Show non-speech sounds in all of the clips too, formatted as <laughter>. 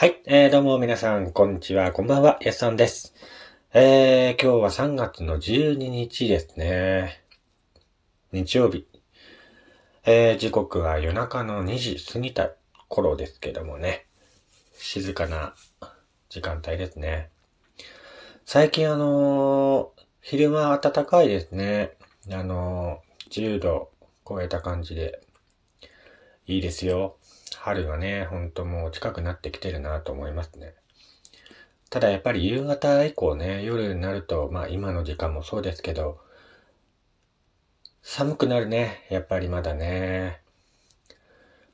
はい、えー、どうも皆さん、こんにちは、こんばんは、やすさんです。えー、今日は3月の12日ですね。日曜日。えー、時刻は夜中の2時過ぎた頃ですけどもね。静かな時間帯ですね。最近あのー昼間暖かいですね。あのー10度超えた感じで。いいですよ。春がね、ほんともう近くなってきてるなと思いますね。ただやっぱり夕方以降ね、夜になると、まあ今の時間もそうですけど、寒くなるね。やっぱりまだね。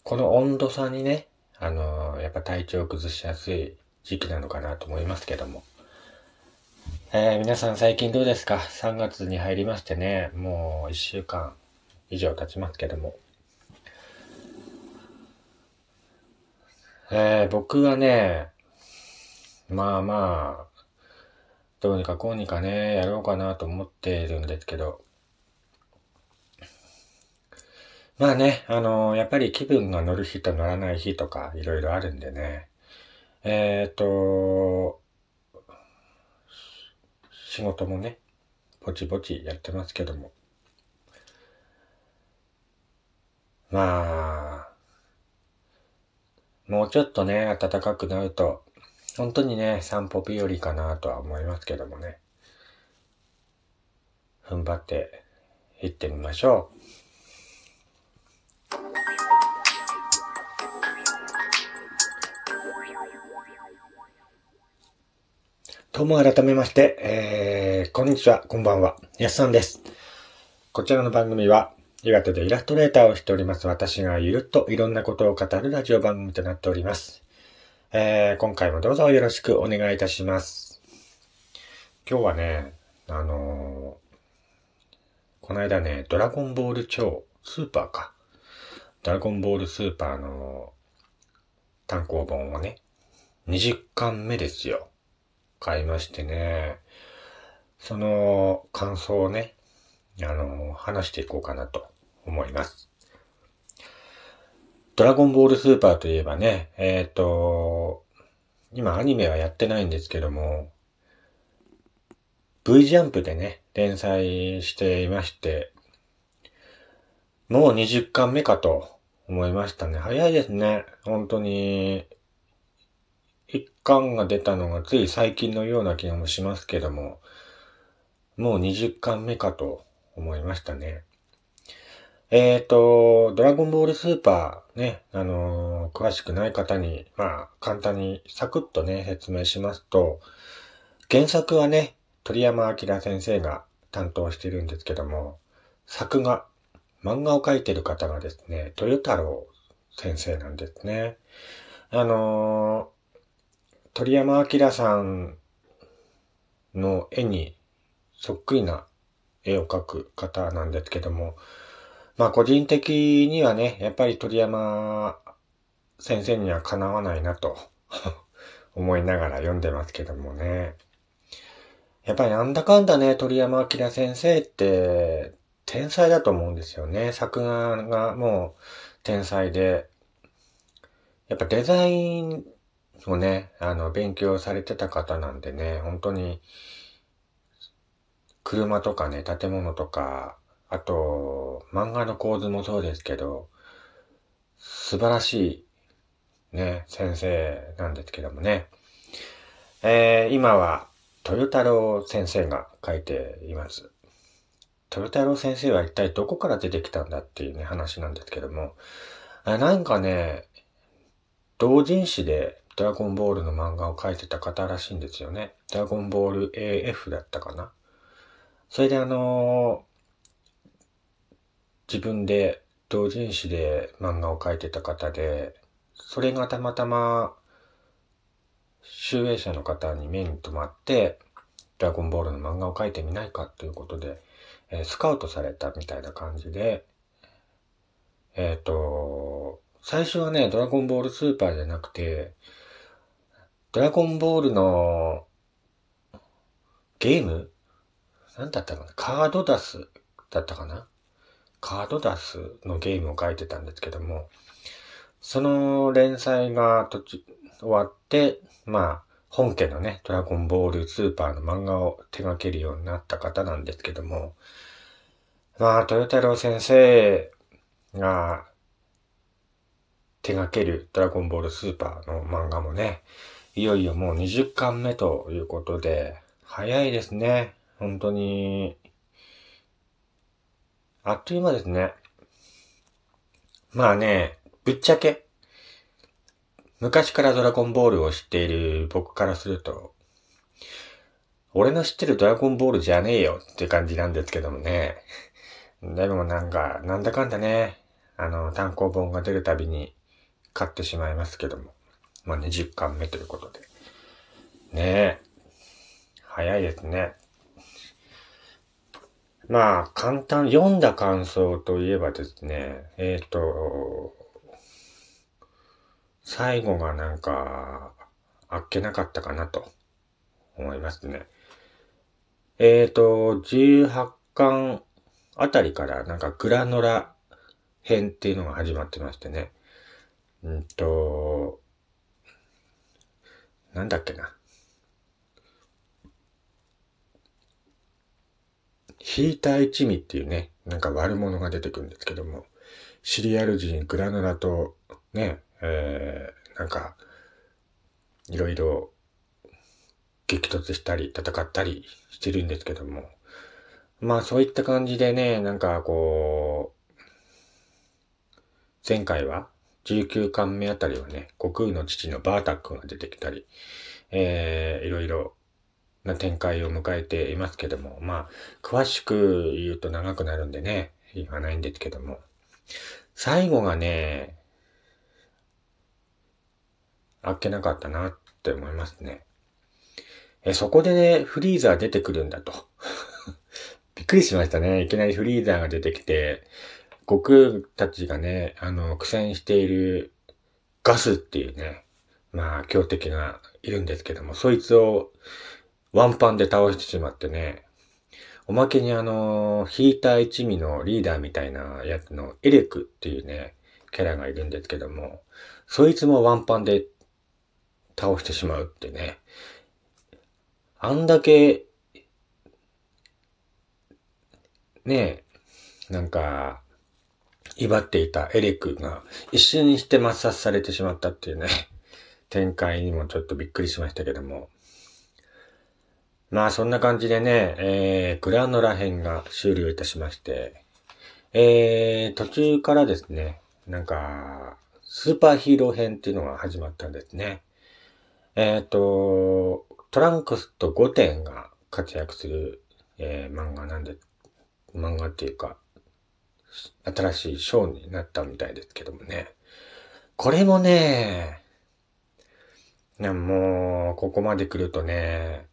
この温度差にね、あのーやっぱ体調を崩しやすい時期なのかなと思いますけども。えー皆さん最近どうですか ?3 月に入りましてね、もう1週間以上経ちますけども。えー僕はね、まあまあ、どうにかこうにかね、やろうかなと思っているんですけど、まあね、あのやっぱり気分が乗る日と乗らない日とかいろいろあるんでね、えっ、と、仕事もね、ぼちぼちやってますけども、まあ、もうちょっとね、暖かくなると、本当にね、散歩日和かなとは思いますけどもね。踏ん張って行ってみましょう。どうも改めまして、えー、こんにちは、こんばんは、やすさんです。こちらの番組は、岩手でイラストレーターをしております私がゆるっといろんなことを語るラジオ番組となっております。えー、今回もどうぞよろしくお願いいたします。今日はね、あのーこの間ね、ドラゴンボール超スーパーか。ドラゴンボールスーパーの単行本をね、20巻目ですよ。買いましてね、その感想をね、あの、話していこうかなと思います。ドラゴンボールスーパーといえばね、えっ、と、今アニメはやってないんですけども、V ジャンプでね、連載していまして、もう20巻目かと思いましたね。早いですね。本当に、一巻が出たのがつい最近のような気がもしますけども、もう20巻目かと思いましたね。えっ、と、ドラゴンボールスーパーね、あのー詳しくない方に、まあ、簡単にサクッとね、説明しますと、原作はね、鳥山明先生が担当してるんですけども、作画、漫画を描いてる方がですね、豊太郎先生なんですね。あのー鳥山明さんの絵にそっくりな絵を描く方なんですけども、まあ個人的にはね、やっぱり鳥山先生にはかなわないなと <laughs> 思いながら読んでますけどもね。やっぱりなんだかんだね、鳥山明先生って天才だと思うんですよね。作画がもう天才で、やっぱデザインをね、あの、勉強されてた方なんでね、本当に、車とかね、建物とか、あと、漫画の構図もそうですけど、素晴らしい、ね、先生なんですけどもね。えー、今は、豊太郎先生が書いています。豊太郎先生は一体どこから出てきたんだっていうね、話なんですけども、あなんかね、同人誌でドラゴンボールの漫画を描いてた方らしいんですよね。ドラゴンボール AF だったかな。それであの自分で同人誌で漫画を描いてた方で、それがたまたま集英社の方に目に留まって、ドラゴンボールの漫画を描いてみないかということで、えースカウトされたみたいな感じで、えっ、と、最初はね、ドラゴンボールスーパーじゃなくて、ドラゴンボールのゲーム？なんだったかな？カードダスだったかな？カードダスのゲームを書いてたんですけども、その連載が途中、終わって、まあ、本家のね、ドラゴンボールスーパーの漫画を手掛けるようになった方なんですけども、まあ、豊太郎先生が手掛けるドラゴンボールスーパーの漫画もね、いよいよもう20巻目ということで、早いですね。本当に、あっという間ですね。まあね、ぶっちゃけ、昔からドラゴンボールを知っている僕からすると、俺の知ってるドラゴンボールじゃねえよって感じなんですけどもね。<laughs> でもなんか、なんだかんだね、あの、単行本が出るたびに買ってしまいますけども。まあ、20巻目ということで。ねえ。早いですね。まあ、簡単、読んだ感想といえばですね、えっ、ー、と、最後がなんか、あっけなかったかなと思いますね。えっ、ー、と、18巻あたりからなんかグラノラ編っていうのが始まってましてね。うんと、なんだっけな。ヒーター一味っていうね、なんか悪者が出てくるんですけども、シリアル人グラノラとね、えー、なんか、いろいろ激突したり戦ったりしてるんですけども、まあそういった感じでね、なんかこう、前回は19巻目あたりはね、悟空の父のバータックが出てきたり、えー、いろいろな展開を迎えていますけども、まあ、詳しく言うと長くなるんでね、言わないんですけども、最後がね、あっけなかったなって思いますね。え、そこでね、フリーザー出てくるんだと。<laughs> びっくりしましたね。いきなりフリーザーが出てきて、悟空たちがね、あの、苦戦しているガスっていうね、まあ、強敵がいるんですけども、そいつをワンパンで倒してしまってね、おまけにあの、ヒーター一味のリーダーみたいなやつのエレクっていうね、キャラがいるんですけども、そいつもワンパンで倒してしまうってね、あんだけ、ねえなんか、威張っていたエレクが一瞬にして抹殺されてしまったっていうね、展開にもちょっとびっくりしましたけども。まあそんな感じでね、えー、グラノラ編が終了いたしまして、えー、途中からですね、なんか、スーパーヒーロー編っていうのが始まったんですね。えっ、ー、と、トランクスと5点が活躍する、えー、漫画なんで、漫画っていうか、新しいショーになったみたいですけどもね。これもね、もう、ここまで来るとね、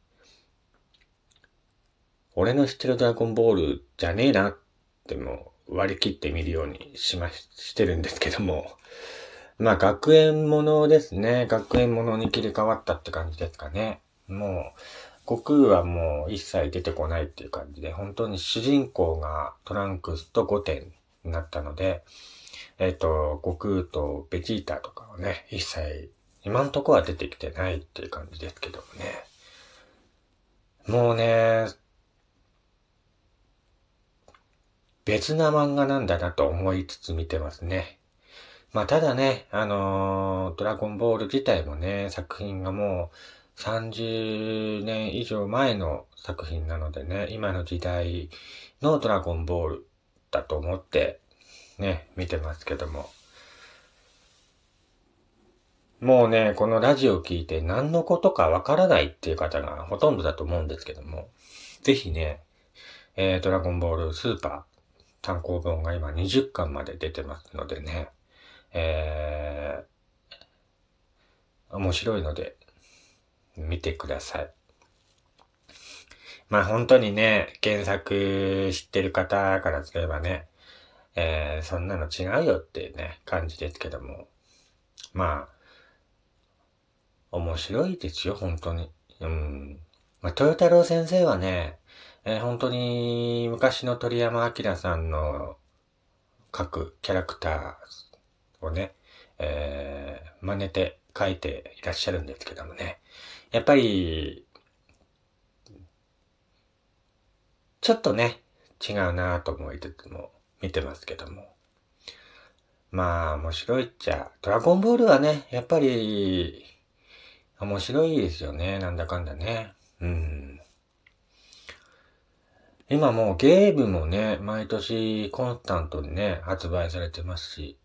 俺の知ってるドラゴンボールじゃねえなってもう割り切ってみるようにしま、してるんですけども。まあ学園ものですね。学園ものに切り替わったって感じですかね。もう、悟空はもう一切出てこないっていう感じで、本当に主人公がトランクスと5点になったので、えっ、ー、と、悟空とベジータとかはね、一切、今んとこは出てきてないっていう感じですけどもね。もうね、別な漫画なんだなと思いつつ見てますね。まあただね、あのー、ドラゴンボール自体もね、作品がもう30年以上前の作品なのでね、今の時代のドラゴンボールだと思ってね、見てますけども。もうね、このラジオ聞いて何のことかわからないっていう方がほとんどだと思うんですけども、ぜひね、えー、ドラゴンボールスーパー単行本が今20巻まで出てますのでね、えー、面白いので見てください。まあ本当にね、原作知ってる方からすればね、えー、そんなの違うよっていうね、感じですけども。まあ、面白いですよ、本当に。うん。まあ、豊太郎先生はね、えー、本当に昔の鳥山明さんの各キャラクターをね、えー、真似て書いていらっしゃるんですけどもね。やっぱり、ちょっとね、違うなぁと思いつつも見てますけども。まあ、面白いっちゃ、ドラゴンボールはね、やっぱり、面白いですよね。なんだかんだね。うん。今もうゲームもね、毎年コンスタントにね、発売されてますし、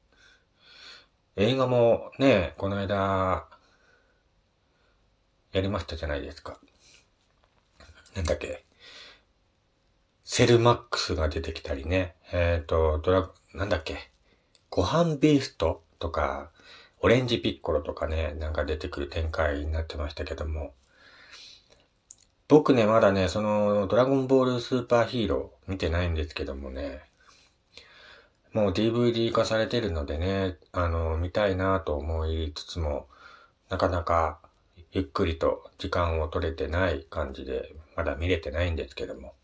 映画もね、この間、やりましたじゃないですか。なんだっけ。セルマックスが出てきたりね。えっ、ー、と、ドラ、なんだっけ。ご飯ビーストとか、オレンジピッコロとかね、なんか出てくる展開になってましたけども。僕ね、まだね、その、ドラゴンボールスーパーヒーロー見てないんですけどもね。もう DVD 化されてるのでね、あの、見たいなと思いつつも、なかなかゆっくりと時間を取れてない感じで、まだ見れてないんですけども。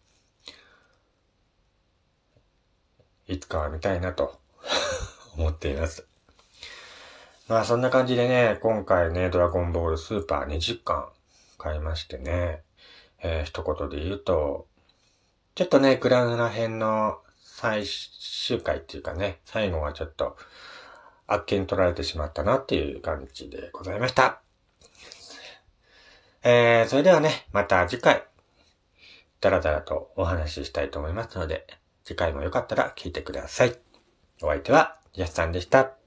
いつかは見たいなと <laughs> 思っています。まあそんな感じでね、今回ね、ドラゴンボールスーパー20巻買いましてね、えー、一言で言うと、ちょっとね、グラヌラ編の最終回っていうかね、最後はちょっと、あっけに取られてしまったなっていう感じでございました。えー、それではね、また次回、だらだらとお話ししたいと思いますので、次回もよかったら聞いてください。お相手は、やすさんでした。